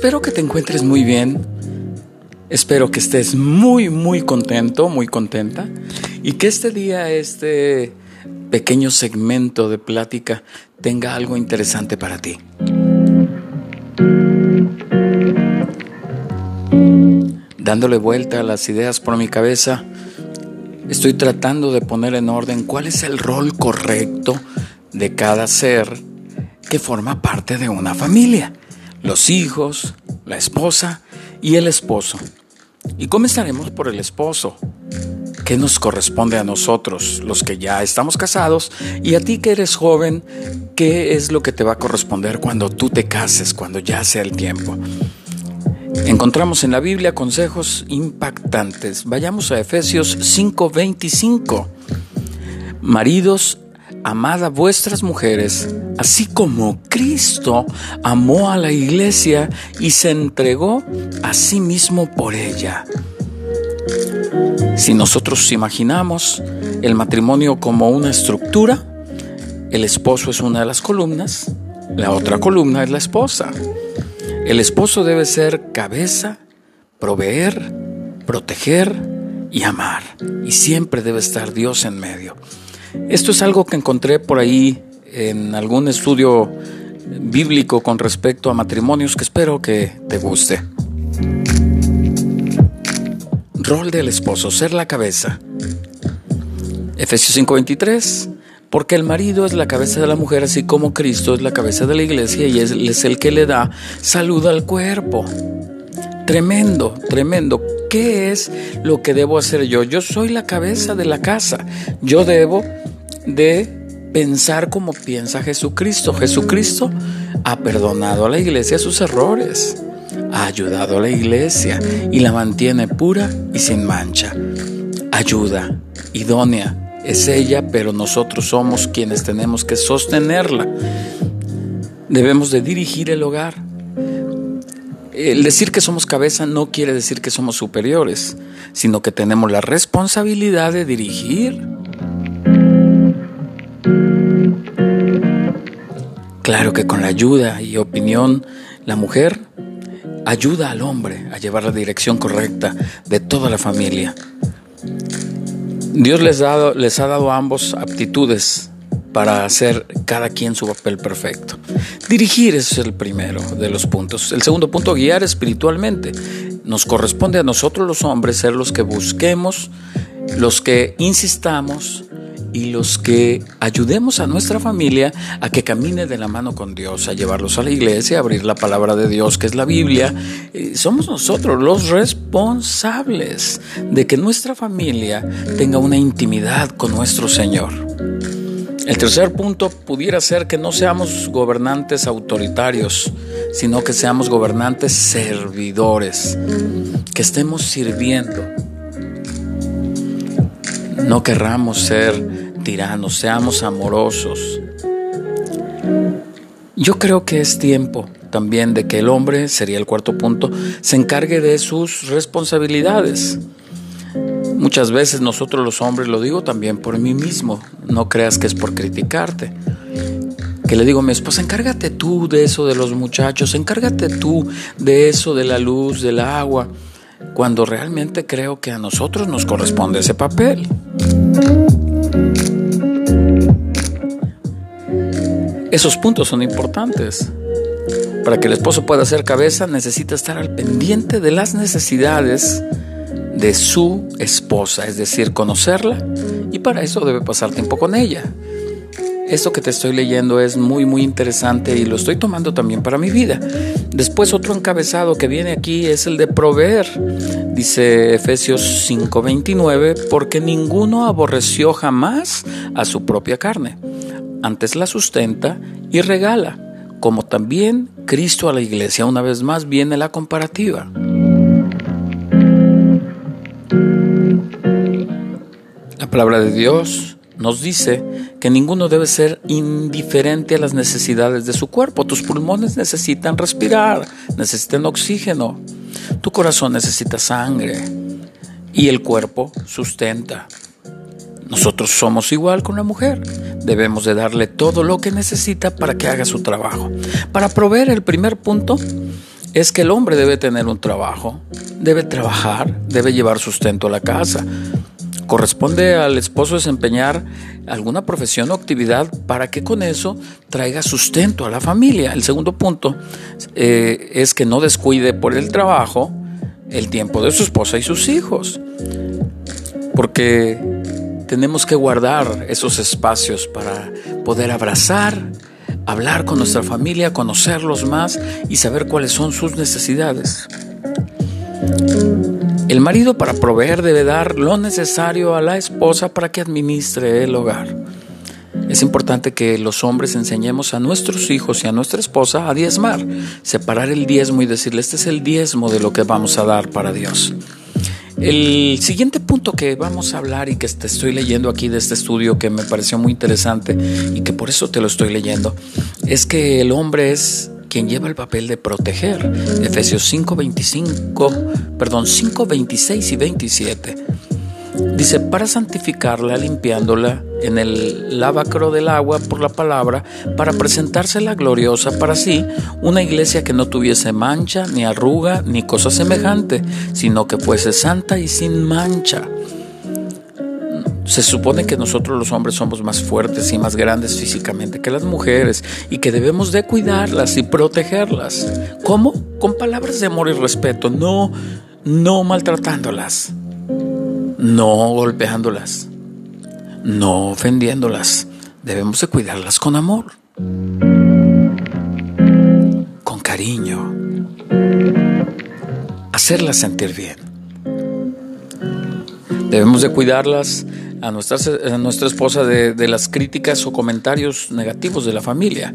Espero que te encuentres muy bien. Espero que estés muy, muy contento, muy contenta. Y que este día, este pequeño segmento de plática tenga algo interesante para ti. Dándole vuelta a las ideas por mi cabeza, estoy tratando de poner en orden cuál es el rol correcto de cada ser que forma parte de una familia. Los hijos, la esposa y el esposo. Y comenzaremos por el esposo. ¿Qué nos corresponde a nosotros, los que ya estamos casados? Y a ti que eres joven, ¿qué es lo que te va a corresponder cuando tú te cases, cuando ya sea el tiempo? Encontramos en la Biblia consejos impactantes. Vayamos a Efesios 5:25. Maridos, amad a vuestras mujeres, así como Cristo amó a la iglesia y se entregó a sí mismo por ella. Si nosotros imaginamos el matrimonio como una estructura, el esposo es una de las columnas, la otra columna es la esposa. El esposo debe ser cabeza, proveer, proteger y amar. Y siempre debe estar Dios en medio. Esto es algo que encontré por ahí en algún estudio bíblico con respecto a matrimonios que espero que te guste. Rol del esposo, ser la cabeza. Efesios 5:23, porque el marido es la cabeza de la mujer, así como Cristo es la cabeza de la iglesia y él es el que le da salud al cuerpo. Tremendo, tremendo. ¿Qué es lo que debo hacer yo? Yo soy la cabeza de la casa. Yo debo de pensar como piensa Jesucristo. Jesucristo ha perdonado a la iglesia sus errores, ha ayudado a la iglesia y la mantiene pura y sin mancha. Ayuda, idónea, es ella, pero nosotros somos quienes tenemos que sostenerla. Debemos de dirigir el hogar. El decir que somos cabeza no quiere decir que somos superiores, sino que tenemos la responsabilidad de dirigir Claro que con la ayuda y opinión, la mujer ayuda al hombre a llevar la dirección correcta de toda la familia. Dios les, les ha dado a ambos aptitudes para hacer cada quien su papel perfecto. Dirigir es el primero de los puntos. El segundo punto, guiar espiritualmente. Nos corresponde a nosotros los hombres ser los que busquemos, los que insistamos, y los que ayudemos a nuestra familia a que camine de la mano con Dios, a llevarlos a la iglesia, a abrir la palabra de Dios, que es la Biblia. Eh, somos nosotros los responsables de que nuestra familia tenga una intimidad con nuestro Señor. El tercer punto pudiera ser que no seamos gobernantes autoritarios, sino que seamos gobernantes servidores, que estemos sirviendo no querramos ser tiranos, seamos amorosos. Yo creo que es tiempo también de que el hombre, sería el cuarto punto, se encargue de sus responsabilidades. Muchas veces nosotros los hombres, lo digo también por mí mismo, no creas que es por criticarte. Que le digo a mi esposa, encárgate tú de eso de los muchachos, encárgate tú de eso de la luz, del agua, cuando realmente creo que a nosotros nos corresponde ese papel. Esos puntos son importantes. Para que el esposo pueda hacer cabeza necesita estar al pendiente de las necesidades de su esposa, es decir, conocerla y para eso debe pasar tiempo con ella. Esto que te estoy leyendo es muy muy interesante y lo estoy tomando también para mi vida. Después otro encabezado que viene aquí es el de proveer. Dice Efesios 5:29, porque ninguno aborreció jamás a su propia carne, antes la sustenta y regala, como también Cristo a la iglesia. Una vez más viene la comparativa. La palabra de Dios nos dice que ninguno debe ser indiferente a las necesidades de su cuerpo. Tus pulmones necesitan respirar, necesitan oxígeno, tu corazón necesita sangre y el cuerpo sustenta. Nosotros somos igual con la mujer. Debemos de darle todo lo que necesita para que haga su trabajo. Para proveer el primer punto, es que el hombre debe tener un trabajo, debe trabajar, debe llevar sustento a la casa. Corresponde al esposo desempeñar alguna profesión o actividad para que con eso traiga sustento a la familia. El segundo punto eh, es que no descuide por el trabajo el tiempo de su esposa y sus hijos. Porque tenemos que guardar esos espacios para poder abrazar, hablar con nuestra familia, conocerlos más y saber cuáles son sus necesidades. El marido para proveer debe dar lo necesario a la esposa para que administre el hogar. Es importante que los hombres enseñemos a nuestros hijos y a nuestra esposa a diezmar, separar el diezmo y decirle, este es el diezmo de lo que vamos a dar para Dios. El siguiente punto que vamos a hablar y que estoy leyendo aquí de este estudio que me pareció muy interesante y que por eso te lo estoy leyendo, es que el hombre es quien lleva el papel de proteger. Efesios 5, 25, perdón, 5, 26 y 27. Dice, para santificarla, limpiándola en el lavacro del agua por la palabra, para presentársela gloriosa para sí, una iglesia que no tuviese mancha, ni arruga, ni cosa semejante, sino que fuese santa y sin mancha. Se supone que nosotros los hombres somos más fuertes y más grandes físicamente que las mujeres y que debemos de cuidarlas y protegerlas. ¿Cómo? Con palabras de amor y respeto, no, no maltratándolas no golpeándolas, no ofendiéndolas. Debemos de cuidarlas con amor, con cariño, hacerlas sentir bien. Debemos de cuidarlas a nuestra, a nuestra esposa de, de las críticas o comentarios negativos de la familia.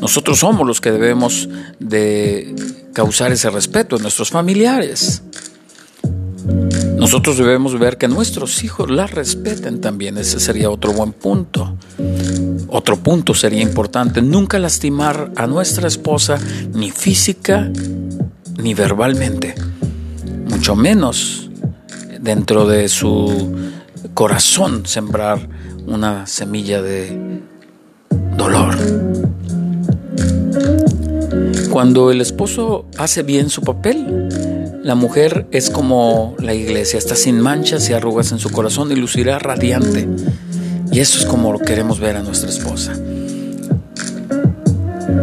Nosotros somos los que debemos de causar ese respeto en nuestros familiares. Nosotros debemos ver que nuestros hijos la respeten también. Ese sería otro buen punto. Otro punto sería importante, nunca lastimar a nuestra esposa ni física ni verbalmente, mucho menos dentro de su corazón sembrar una semilla de dolor. Cuando el esposo hace bien su papel, la mujer es como la iglesia, está sin manchas y arrugas en su corazón y lucirá radiante. Y eso es como queremos ver a nuestra esposa.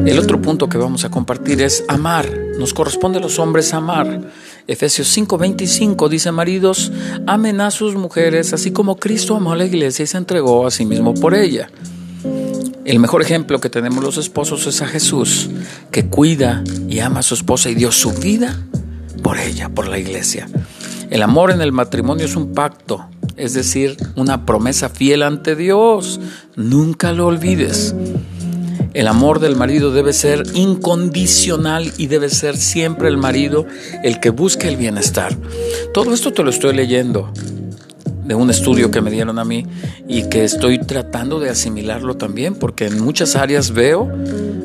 El otro punto que vamos a compartir es amar. Nos corresponde a los hombres amar. Efesios 5:25 dice, maridos, amen a sus mujeres, así como Cristo amó a la iglesia y se entregó a sí mismo por ella. El mejor ejemplo que tenemos los esposos es a Jesús, que cuida y ama a su esposa y dio su vida por ella, por la iglesia. El amor en el matrimonio es un pacto, es decir, una promesa fiel ante Dios. Nunca lo olvides. El amor del marido debe ser incondicional y debe ser siempre el marido el que busque el bienestar. Todo esto te lo estoy leyendo de un estudio que me dieron a mí y que estoy tratando de asimilarlo también porque en muchas áreas veo,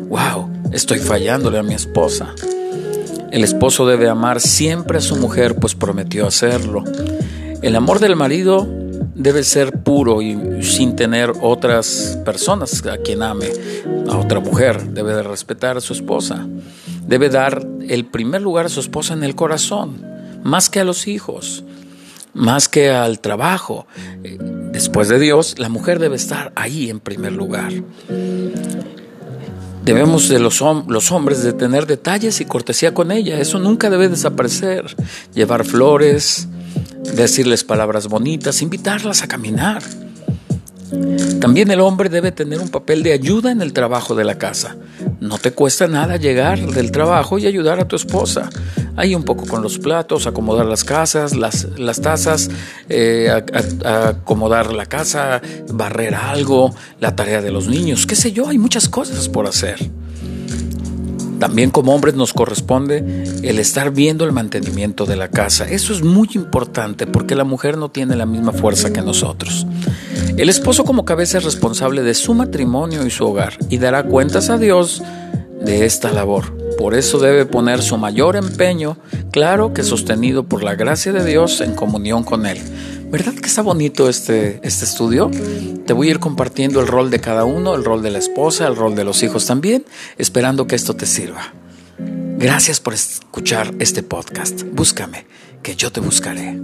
wow, estoy fallándole a mi esposa. El esposo debe amar siempre a su mujer, pues prometió hacerlo. El amor del marido debe ser puro y sin tener otras personas a quien ame, a otra mujer. Debe de respetar a su esposa. Debe dar el primer lugar a su esposa en el corazón, más que a los hijos, más que al trabajo. Después de Dios, la mujer debe estar ahí en primer lugar. Debemos de los, los, hombres de tener detalles y cortesía con ella. Eso nunca debe desaparecer. Llevar flores, decirles palabras bonitas, invitarlas a caminar. También el hombre debe tener un papel de ayuda en el trabajo de la casa. No te cuesta nada llegar del trabajo y ayudar a tu esposa ahí un poco con los platos, acomodar las casas, las, las tazas, eh, acomodar la casa, barrer algo, la tarea de los niños, qué sé yo, hay muchas cosas por hacer. También como hombres nos corresponde el estar viendo el mantenimiento de la casa. Eso es muy importante porque la mujer no tiene la misma fuerza que nosotros. El esposo como cabeza es responsable de su matrimonio y su hogar y dará cuentas a Dios de esta labor. Por eso debe poner su mayor empeño, claro que sostenido por la gracia de Dios en comunión con Él. ¿Verdad que está bonito este, este estudio? Te voy a ir compartiendo el rol de cada uno, el rol de la esposa, el rol de los hijos también, esperando que esto te sirva. Gracias por escuchar este podcast. Búscame, que yo te buscaré.